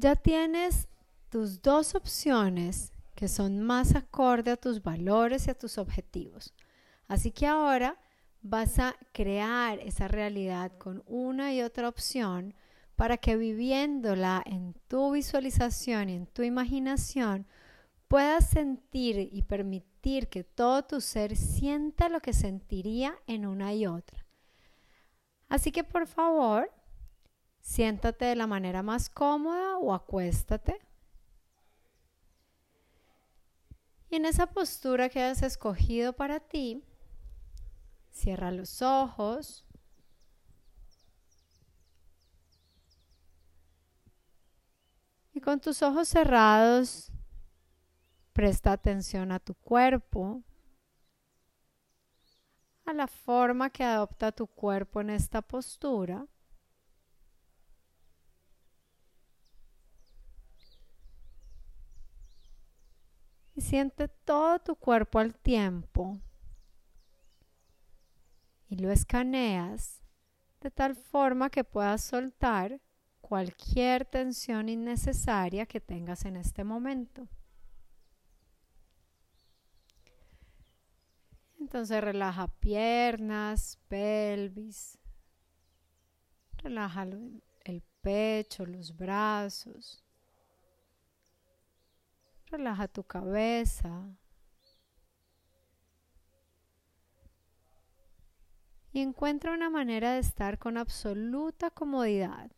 Ya tienes tus dos opciones que son más acorde a tus valores y a tus objetivos. Así que ahora vas a crear esa realidad con una y otra opción para que viviéndola en tu visualización y en tu imaginación puedas sentir y permitir que todo tu ser sienta lo que sentiría en una y otra. Así que por favor, siéntate de la manera más cómoda o acuéstate. Y en esa postura que has escogido para ti, cierra los ojos. Y con tus ojos cerrados, Presta atención a tu cuerpo, a la forma que adopta tu cuerpo en esta postura. Y siente todo tu cuerpo al tiempo. Y lo escaneas de tal forma que puedas soltar cualquier tensión innecesaria que tengas en este momento. Entonces relaja piernas, pelvis. Relaja el pecho, los brazos. Relaja tu cabeza. Y encuentra una manera de estar con absoluta comodidad.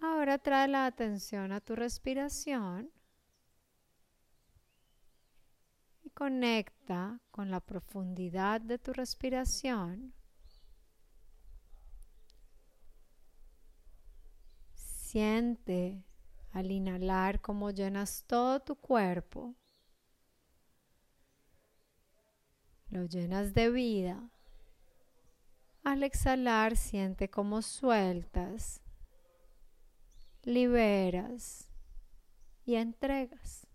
Ahora trae la atención a tu respiración y conecta con la profundidad de tu respiración. Siente al inhalar cómo llenas todo tu cuerpo. Lo llenas de vida. Al exhalar siente cómo sueltas liberas y entregas.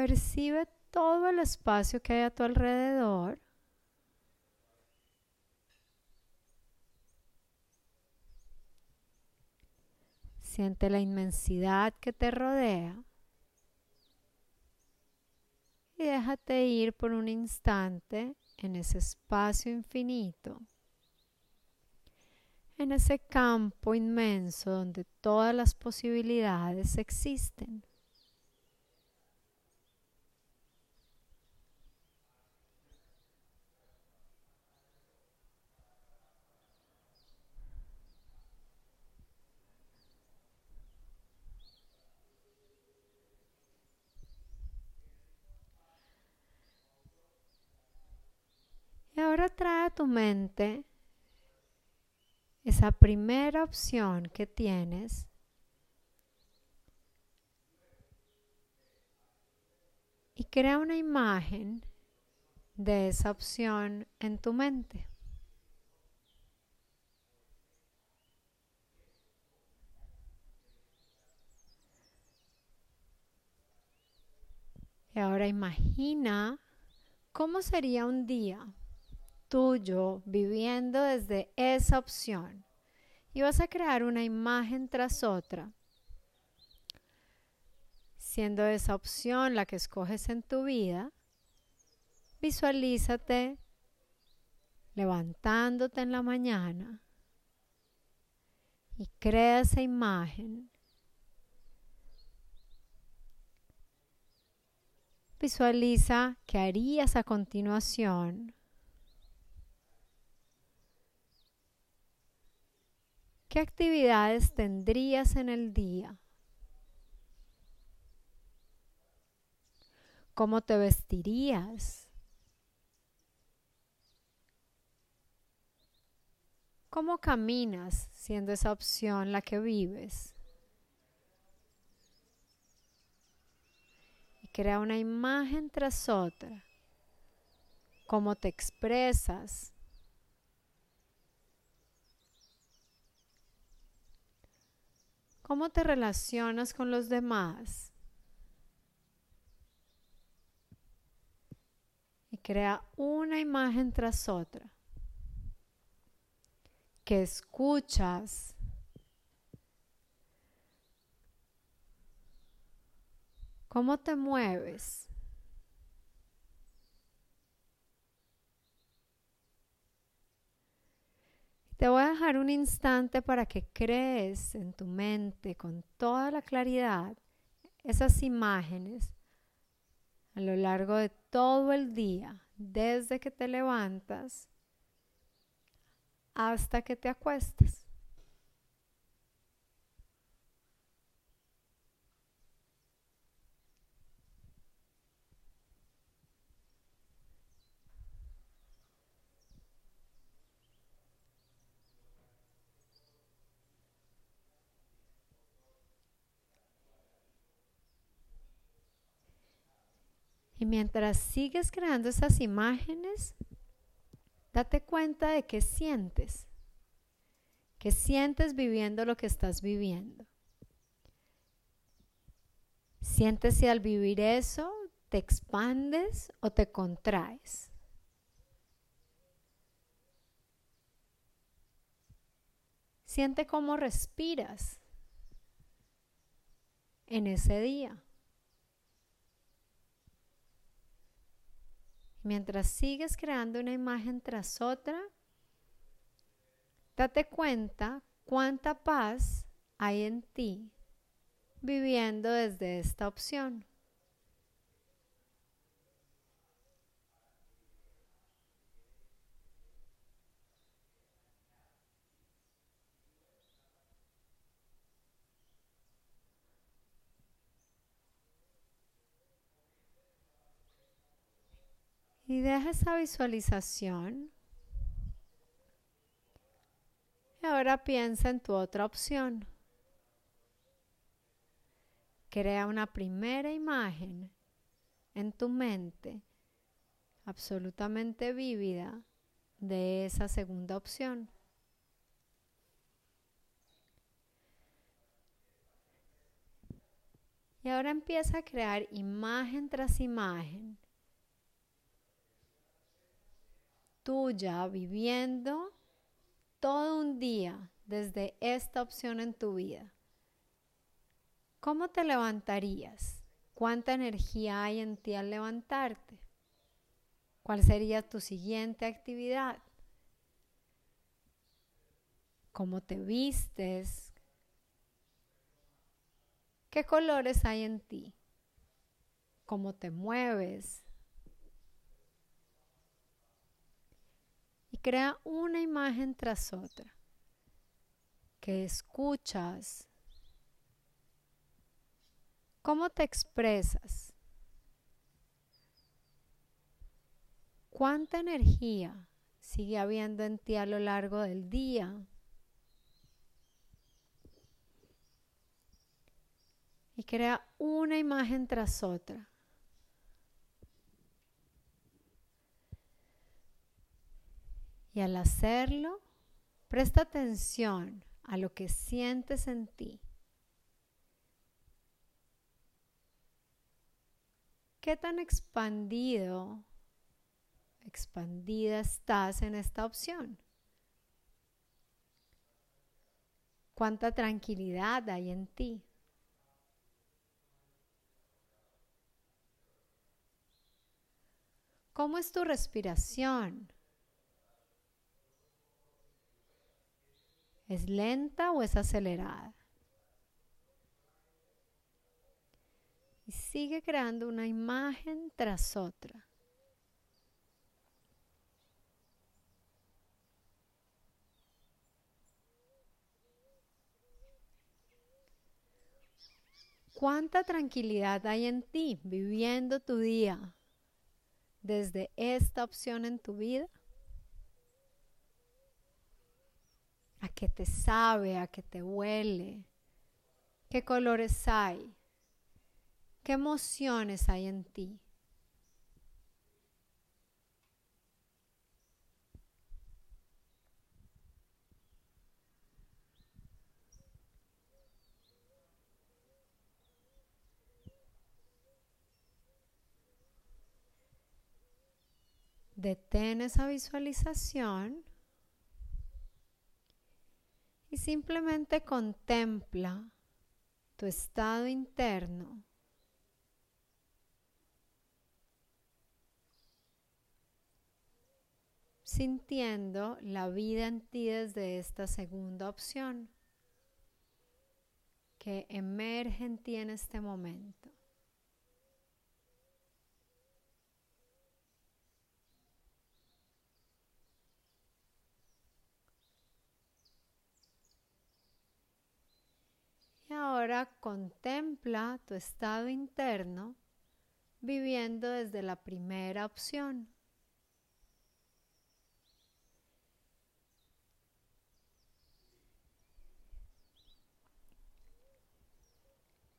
Percibe todo el espacio que hay a tu alrededor. Siente la inmensidad que te rodea y déjate ir por un instante en ese espacio infinito, en ese campo inmenso donde todas las posibilidades existen. Ahora trae a tu mente esa primera opción que tienes y crea una imagen de esa opción en tu mente. Y ahora imagina cómo sería un día tuyo viviendo desde esa opción. Y vas a crear una imagen tras otra, siendo esa opción la que escoges en tu vida. Visualízate levantándote en la mañana y crea esa imagen. Visualiza qué harías a continuación ¿Qué actividades tendrías en el día? ¿Cómo te vestirías? ¿Cómo caminas siendo esa opción la que vives? Y crea una imagen tras otra. ¿Cómo te expresas? ¿Cómo te relacionas con los demás? Y crea una imagen tras otra que escuchas. ¿Cómo te mueves? Te voy a dejar un instante para que crees en tu mente con toda la claridad esas imágenes a lo largo de todo el día, desde que te levantas hasta que te acuestes. Y mientras sigues creando esas imágenes, date cuenta de qué sientes, qué sientes viviendo lo que estás viviendo. ¿Sientes si al vivir eso te expandes o te contraes? Siente cómo respiras en ese día. Mientras sigues creando una imagen tras otra, date cuenta cuánta paz hay en ti viviendo desde esta opción. Y deja esa visualización. Y ahora piensa en tu otra opción. Crea una primera imagen en tu mente absolutamente vívida de esa segunda opción. Y ahora empieza a crear imagen tras imagen tuya viviendo todo un día desde esta opción en tu vida, ¿cómo te levantarías? ¿Cuánta energía hay en ti al levantarte? ¿Cuál sería tu siguiente actividad? ¿Cómo te vistes? ¿Qué colores hay en ti? ¿Cómo te mueves? Crea una imagen tras otra que escuchas. ¿Cómo te expresas? ¿Cuánta energía sigue habiendo en ti a lo largo del día? Y crea una imagen tras otra Y al hacerlo, presta atención a lo que sientes en ti. ¿Qué tan expandido, expandida estás en esta opción? ¿Cuánta tranquilidad hay en ti? ¿Cómo es tu respiración? ¿Es lenta o es acelerada? Y sigue creando una imagen tras otra. ¿Cuánta tranquilidad hay en ti viviendo tu día desde esta opción en tu vida? qué te sabe, a qué te huele, qué colores hay, qué emociones hay en ti. Detén esa visualización y simplemente contempla tu estado interno. sintiendo la vida en ti desde esta segunda opción que emerge en ti en este momento. Y ahora contempla tu estado interno viviendo desde la primera opción.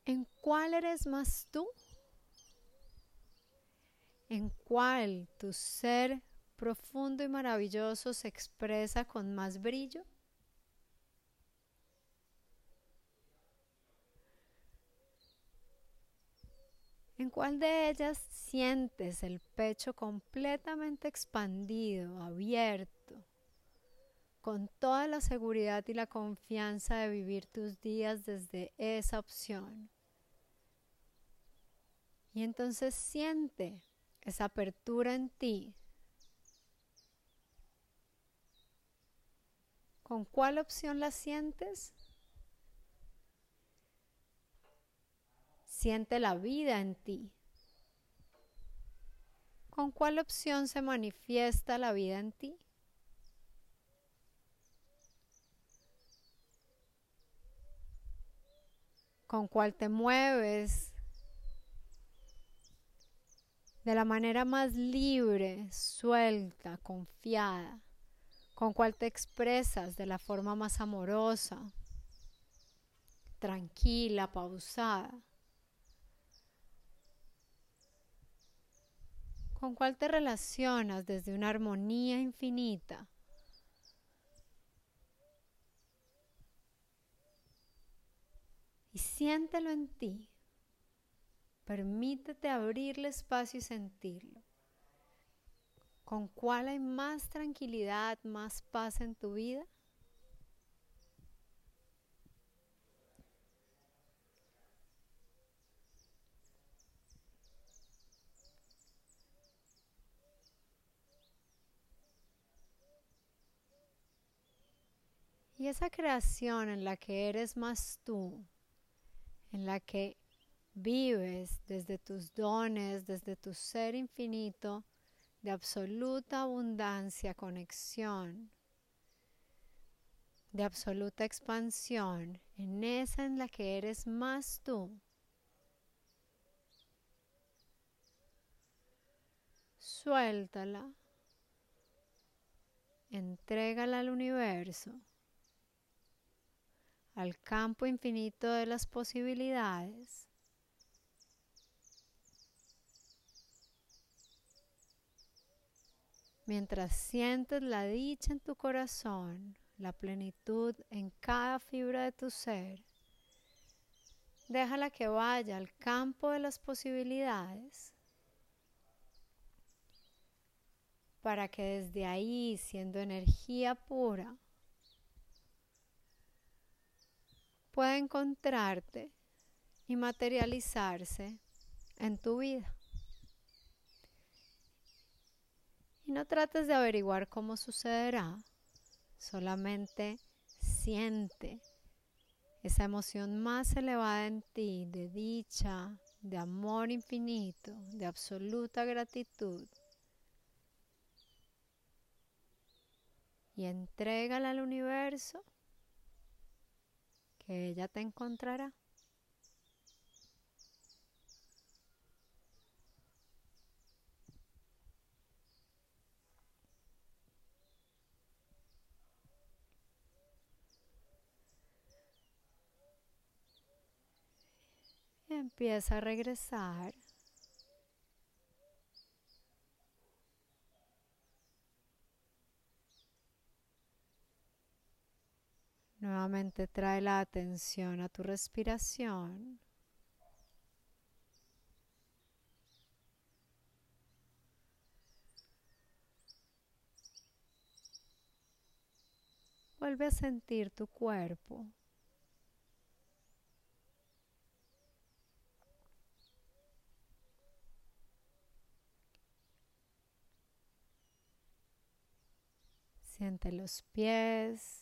¿En cuál eres más tú? ¿En cuál tu ser profundo y maravilloso se expresa con más brillo? ¿En cuál de ellas sientes el pecho completamente expandido, abierto, con toda la seguridad y la confianza de vivir tus días desde esa opción? Y entonces siente esa apertura en ti. ¿Con cuál opción la sientes? Siente la vida en ti. ¿Con cuál opción se manifiesta la vida en ti? ¿Con cuál te mueves? De la manera más libre, suelta, confiada. ¿Con cuál te expresas de la forma más amorosa, tranquila, pausada? ¿Con cuál te relacionas desde una armonía infinita? Y siéntelo en ti. Permítete abrirle espacio y sentirlo. ¿Con cuál hay más tranquilidad, más paz en tu vida? Y esa creación en la que eres más tú, en la que vives desde tus dones, desde tu ser infinito, de absoluta abundancia, conexión, de absoluta expansión, en esa en la que eres más tú. Suéltala, entrégala al universo al campo infinito de las posibilidades. Mientras sientes la dicha en tu corazón, la plenitud en cada fibra de tu ser, déjala que vaya al campo de las posibilidades para que desde ahí, siendo energía pura, pueda encontrarte y materializarse en tu vida. Y no trates de averiguar cómo sucederá, solamente siente esa emoción más elevada en ti de dicha, de amor infinito, de absoluta gratitud. Y entrégala al universo ella te encontrará. empieza a regresar Nuevamente trae la atención a tu respiración. Vuelve a sentir tu cuerpo. Siente los pies,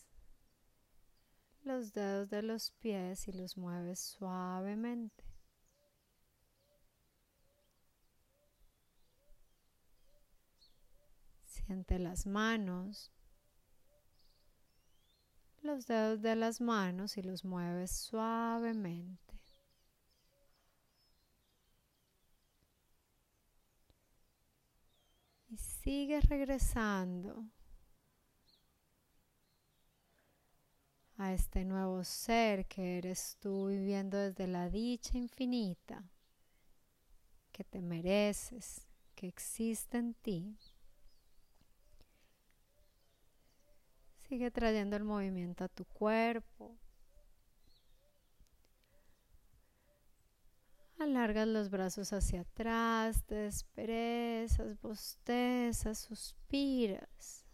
los dedos de los pies y los mueves suavemente. Siente las manos, los dedos de las manos y los mueves suavemente. Y sigue regresando a este nuevo ser que eres tú viviendo desde la dicha infinita que te mereces, que existe en ti. Sigue trayendo el movimiento a tu cuerpo. Alargas los brazos hacia atrás, te desperezas, bostezas, suspiras.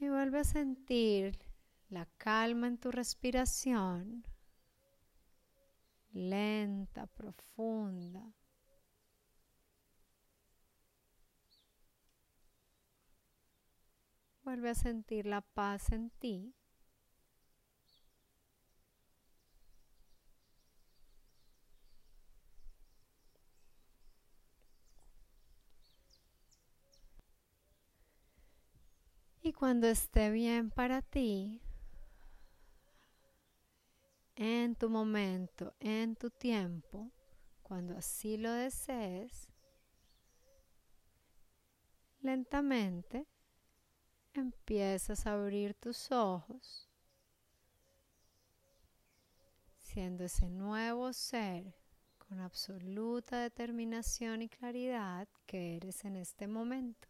Y vuelve a sentir la calma en tu respiración, lenta, profunda. Vuelve a sentir la paz en ti. Y cuando esté bien para ti, en tu momento, en tu tiempo, cuando así lo desees, lentamente empiezas a abrir tus ojos, siendo ese nuevo ser con absoluta determinación y claridad que eres en este momento.